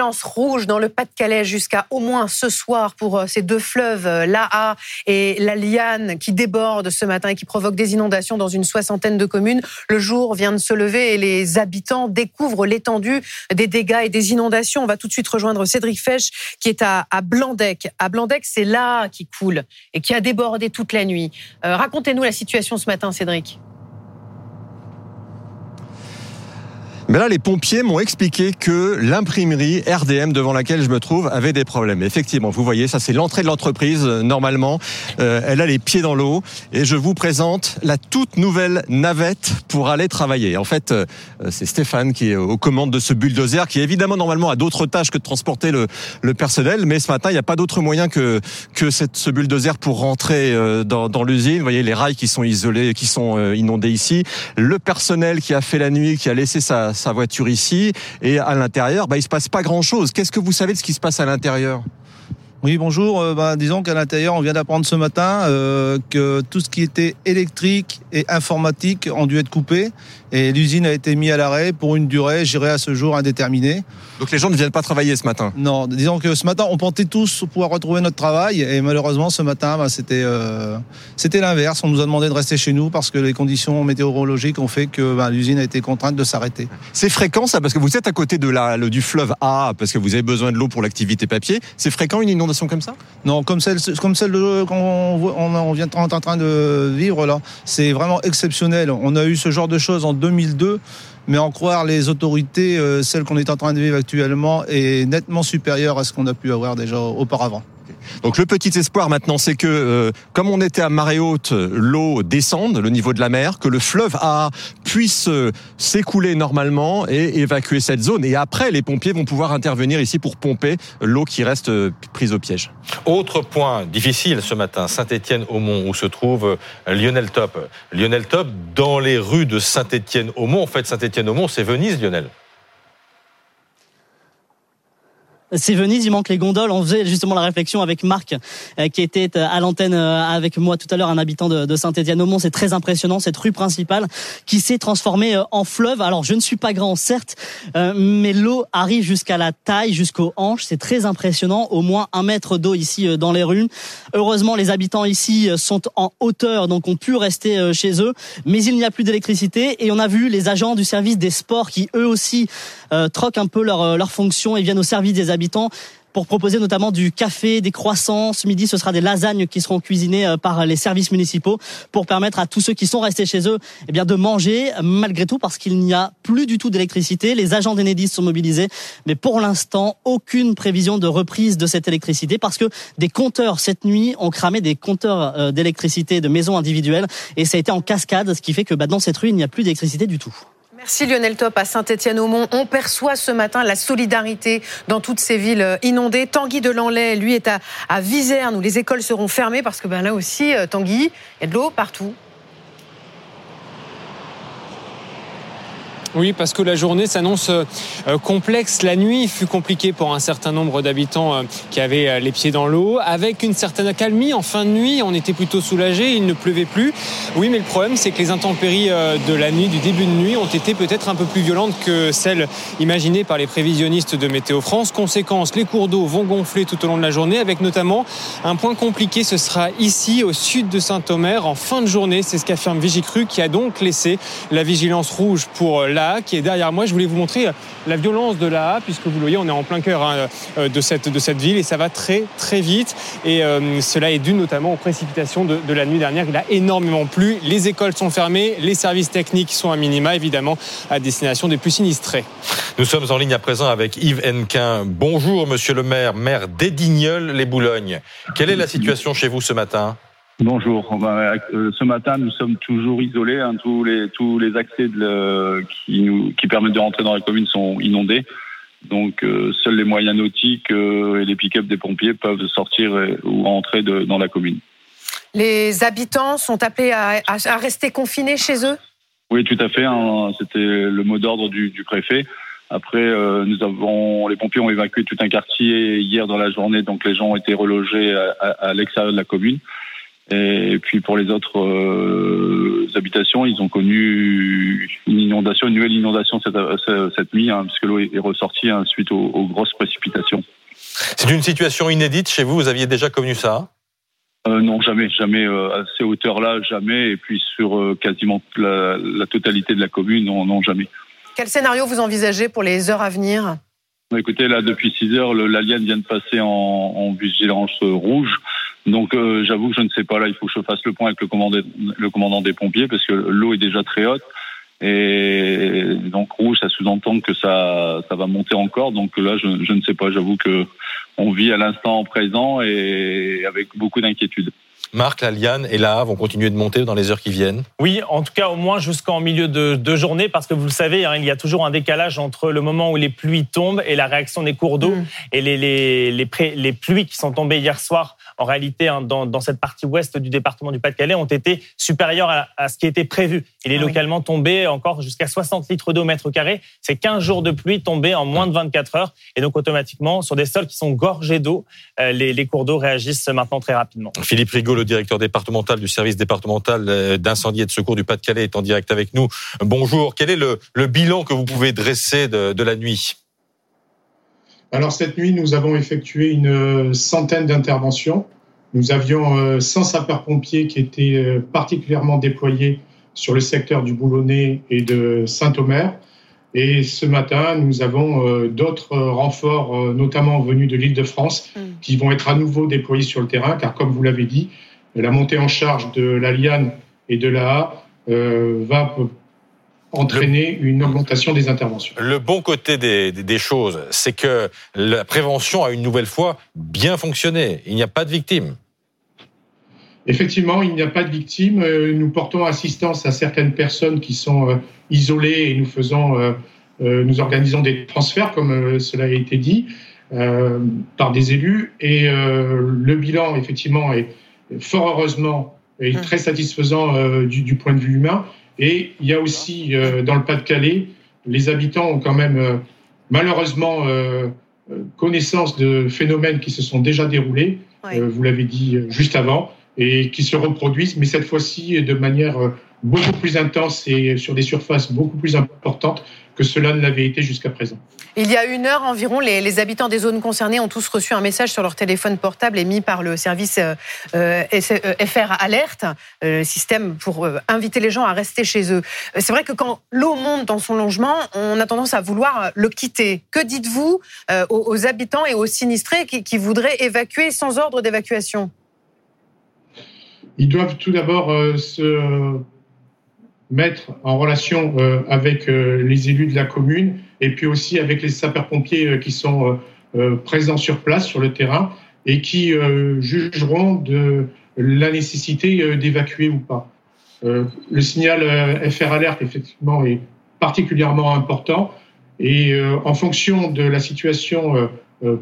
rouge dans le Pas-de-Calais jusqu'à au moins ce soir pour euh, ces deux fleuves, euh, l'Aa et la Liane, qui débordent ce matin et qui provoquent des inondations dans une soixantaine de communes. Le jour vient de se lever et les habitants découvrent l'étendue des dégâts et des inondations. On va tout de suite rejoindre Cédric Fesch, qui est à, Blandec. À Blandec, c'est là qui coule et qui a débordé toute la nuit. Euh, racontez-nous la situation ce matin, Cédric. Mais là, les pompiers m'ont expliqué que l'imprimerie RDM devant laquelle je me trouve avait des problèmes. Effectivement, vous voyez, ça c'est l'entrée de l'entreprise euh, normalement. Euh, elle a les pieds dans l'eau et je vous présente la toute nouvelle navette pour aller travailler. En fait, euh, c'est Stéphane qui est aux commandes de ce bulldozer qui évidemment normalement a d'autres tâches que de transporter le, le personnel, mais ce matin il n'y a pas d'autre moyen que que ce bulldozer pour rentrer dans, dans l'usine. Vous voyez les rails qui sont isolés, qui sont inondés ici, le personnel qui a fait la nuit, qui a laissé sa sa voiture ici et à l'intérieur, bah, il se passe pas grand chose. Qu'est-ce que vous savez de ce qui se passe à l'intérieur? Oui, bonjour. Euh, bah, disons qu'à l'intérieur, on vient d'apprendre ce matin euh, que tout ce qui était électrique et informatique ont dû être coupé et l'usine a été mise à l'arrêt pour une durée, j'irai à ce jour indéterminée. Donc les gens ne viennent pas travailler ce matin? Non, disons que ce matin, on pensait tous pouvoir retrouver notre travail et malheureusement ce matin, bah, c'était euh, c'était l'inverse. On nous a demandé de rester chez nous parce que les conditions météorologiques ont fait que bah, l'usine a été contrainte de s'arrêter. C'est fréquent ça? Parce que vous êtes à côté de la, le, du fleuve A parce que vous avez besoin de l'eau pour l'activité papier. C'est fréquent une inondation comme ça? Non, comme celle comme celle qu'on on, on vient en train de vivre là, c'est vraiment exceptionnel. On a eu ce genre de choses en 2002 mais en croire les autorités, euh, celle qu'on est en train de vivre actuellement, est nettement supérieure à ce qu'on a pu avoir déjà auparavant. Donc le petit espoir maintenant, c'est que euh, comme on était à marée haute, l'eau descende, le niveau de la mer, que le fleuve A puisse euh, s'écouler normalement et évacuer cette zone. Et après, les pompiers vont pouvoir intervenir ici pour pomper l'eau qui reste euh, prise au piège. Autre point difficile ce matin, Saint-Étienne-au-Mont, où se trouve Lionel Top. Lionel Top, dans les rues de Saint-Étienne-au-Mont. En fait, Saint-Étienne-au-Mont, c'est Venise, Lionel. C'est Venise, il manque les gondoles. On faisait justement la réflexion avec Marc, euh, qui était euh, à l'antenne euh, avec moi tout à l'heure, un habitant de, Saint-Étienne-au-Mont. C'est très impressionnant, cette rue principale qui s'est transformée en fleuve. Alors, je ne suis pas grand, certes, mais l'eau arrive jusqu'à la taille, jusqu'aux hanches. C'est très impressionnant. Au moins un mètre d'eau ici dans les rues. Heureusement, les habitants ici sont en hauteur, donc ont pu rester chez eux. Mais il n'y a plus d'électricité et on a vu les agents du service des sports qui, eux aussi, troquent un peu leur, leur fonction et viennent au service des habitants pour proposer notamment du café, des croissants. Ce midi, ce sera des lasagnes qui seront cuisinées euh, par les services municipaux pour permettre à tous ceux qui sont restés chez eux eh de manger malgré tout parce qu'il n'y a plus du tout d'électricité. Les agents d'Enedis sont mobilisés, mais pour l'instant, aucune prévision de reprise de cette électricité parce que des compteurs cette nuit ont cramé des compteurs euh, d'électricité de maisons individuelles et ça a été en cascade, ce qui fait que bah, dans cette rue, il n'y a plus d'électricité du tout. Merci Lionel Top à Saint-Étienne-au-Mont. On perçoit ce matin la solidarité dans toutes ces villes euh, inondées. Tanguy de Lanlay, lui, est à, à Viserne où les écoles seront fermées parce que ben, là aussi, euh, Tanguy, il y a de l'eau partout. Oui, parce que la journée s'annonce euh, complexe. La nuit fut compliquée pour un certain nombre d'habitants euh, qui avaient euh, les pieds dans l'eau. Avec une certaine accalmie, en fin de nuit, on était plutôt soulagés, il ne pleuvait plus. Oui, mais le problème, c'est que les intempéries de la nuit, du début de nuit, ont été peut-être un peu plus violentes que celles imaginées par les prévisionnistes de Météo France. Conséquence, les cours d'eau vont gonfler tout au long de la journée, avec notamment un point compliqué, ce sera ici, au sud de Saint-Omer, en fin de journée. C'est ce qu'affirme Vigicru, qui a donc laissé la vigilance rouge pour la qui est derrière moi. Je voulais vous montrer la violence de la puisque vous le voyez, on est en plein cœur hein, euh, de, cette, de cette ville et ça va très très vite. Et euh, cela est dû notamment aux précipitations de, de, la nuit dernière. Il a énormément plu. Les écoles sont fermées, les services techniques sont à minima, évidemment, à destination des plus sinistrés. Nous sommes en ligne à présent avec Yves Henquin. Bonjour, monsieur le maire, maire d'Edigneul-les-Boulognes. Quelle est la situation chez vous ce matin? Bonjour. Euh, ce matin, nous sommes toujours isolés. Hein. tous les tous les accès qui nous qui permettent de rentrer dans la commune sont inondés. Donc, euh, seuls les moyens nautiques euh, et les pick-up des pompiers peuvent sortir ou entrer dans la commune. Les habitants sont appelés à, rester confinés chez eux? Oui, tout à fait. Hein. C'était le mot d'ordre du, préfet. Après, nous avons les pompiers ont évacué tout un quartier hier dans la journée, donc les gens ont été relogés à l'extérieur de la commune. Et puis pour les autres euh, habitations, ils ont connu une inondation, une nouvelle inondation cette, cette nuit, hein, puisque l'eau est ressortie hein, suite aux, aux, grosses précipitations. C'est une situation inédite chez vous. Vous aviez déjà connu ça? Euh, non, jamais, jamais à ces hauteurs-là, jamais. Et puis sur quasiment la, la, totalité de la commune, non, non, jamais. Quel scénario vous envisagez pour les heures à venir? Écoutez, là, depuis 6 heures, l'Alien vient de passer en, en vigilance rouge. Donc, euh, j'avoue que je ne sais pas. Là, il faut que je fasse le point avec le commandant, le commandant des pompiers parce que l'eau est déjà très haute. Et donc, rouge, ça sous-entend que ça, ça va monter encore. Donc là, je, je ne sais pas. J'avoue que on vit à l'instant présent et avec beaucoup d'inquiétude. Marc, la liane et la vont continuer de monter dans les heures qui viennent Oui, en tout cas au moins jusqu'en milieu de, de, journée, parce que vous le savez, hein, il y a toujours un décalage entre le moment où les pluies tombent et la réaction des cours d'eau. Mmh. Et les, les, les, les, pluies qui sont tombées hier soir, en réalité, hein, dans, dans, cette partie ouest du département du Pas-de-Calais, ont été supérieures à, à, ce qui était prévu. Il est ah localement oui. tombé encore jusqu'à 60 litres d'eau mètre carré. C'est 15 jours de pluie tombés en moins de 24 heures. Et donc automatiquement, sur des sols qui sont gorgés d'eau, euh, les, les cours d'eau réagissent maintenant très rapidement. Philippe Rigaud, le directeur départemental du service départemental d'incendie et de secours du Pas-de-Calais est en direct avec nous. Bonjour. Quel est le, le bilan que vous pouvez dresser de, de la nuit? Alors cette nuit, nous avons effectué une centaine d'interventions. Nous avions 100 sapeurs-pompiers qui étaient particulièrement déployés sur le secteur du Boulonnais et de Saint-Omer. Et ce matin, nous avons euh, d'autres renforts, euh, notamment venus de l'île de France, mm. qui vont être à nouveau déployés sur le terrain, car comme vous l'avez dit, la montée en charge de la Liane et de la euh, va entraîner le, une augmentation des interventions. Le bon côté des, des choses, c'est que la prévention a une nouvelle fois bien fonctionné. Il n'y a pas de victimes. Effectivement, il n'y a pas de victimes. Nous portons assistance à certaines personnes qui sont isolées et nous faisons, nous organisons des transferts, comme cela a été dit, par des élus. Et le bilan, effectivement, est fort heureusement est très satisfaisant du, du, point de vue humain. Et il y a aussi dans le Pas-de-Calais, les habitants ont quand même malheureusement connaissance de phénomènes qui se sont déjà déroulés. Vous l'avez dit juste avant et qui se reproduisent, mais cette fois-ci de manière beaucoup plus intense et sur des surfaces beaucoup plus importantes que cela ne l'avait été jusqu'à présent. Il y a une heure environ, les, les, habitants des zones concernées ont tous reçu un message sur leur téléphone portable émis par le service euh, euh, FR Alerte, euh, système pour euh, inviter les gens à rester chez eux. C'est vrai que quand l'eau monte dans son logement, on a tendance à vouloir le quitter. Que dites-vous euh, aux, aux, habitants et aux sinistrés qui, qui voudraient évacuer sans ordre d'évacuation? Ils doivent tout d'abord euh, se mettre en relation euh, avec euh, les élus de la commune et puis aussi avec les sapeurs-pompiers euh, qui sont présents sur place, sur le terrain, et qui jugeront de la nécessité d'évacuer ou pas. le signal FR Alert, effectivement, est particulièrement important et en fonction de la situation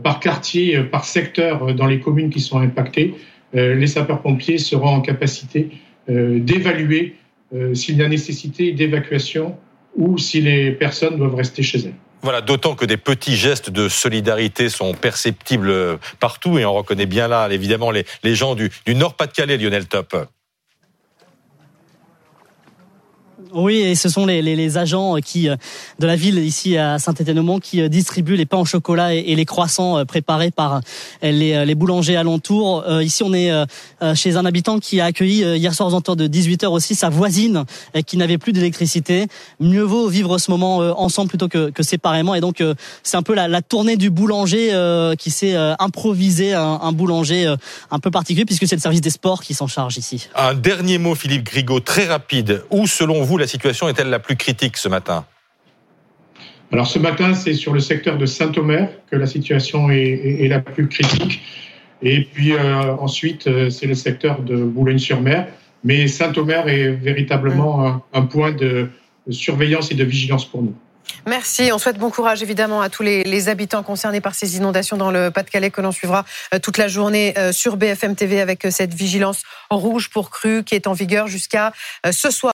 par quartier, par secteur dans les communes qui sont impactées, les sapeurs-pompiers seront en capacité d'évaluer euh, s'il y a nécessité d'évacuation ou si les personnes doivent rester chez elles. Voilà, d'autant que des petits gestes de solidarité sont perceptibles partout et on reconnaît bien là, évidemment, les, les gens du, du Nord-Pas-de-Calais, Lionel Top. Oui, et ce sont les, les, les, agents qui de la ville ici à Saint-Étienne-au-Mont qui distribuent les pains au chocolat et, les croissants préparés par les, les boulangers alentours. Euh, ici, on est chez un habitant qui a accueilli hier soir aux alentours de 18 h aussi sa voisine qui n'avait plus d'électricité. Mieux vaut vivre ce moment ensemble plutôt que, que séparément. Et donc, c'est un peu la, la, tournée du boulanger qui s'est improvisé un, un, boulanger un peu particulier puisque c'est le service des sports qui s'en charge ici. Un dernier mot, Philippe Grigot, très rapide. Où, selon vous, la situation est-elle la plus critique ce matin Alors ce matin, c'est sur le secteur de Saint-Omer que la situation est, est, est, la plus critique. Et puis euh, ensuite, euh, c'est le secteur de Boulogne-sur-Mer. Mais Saint-Omer est véritablement un, un point de surveillance et de vigilance pour nous. Merci. On souhaite bon courage évidemment à tous les, les habitants concernés par ces inondations dans le Pas-de-Calais que l'on suivra euh, toute la journée sur BFM TV avec cette vigilance rouge pour cru qui est en vigueur jusqu'à ce soir.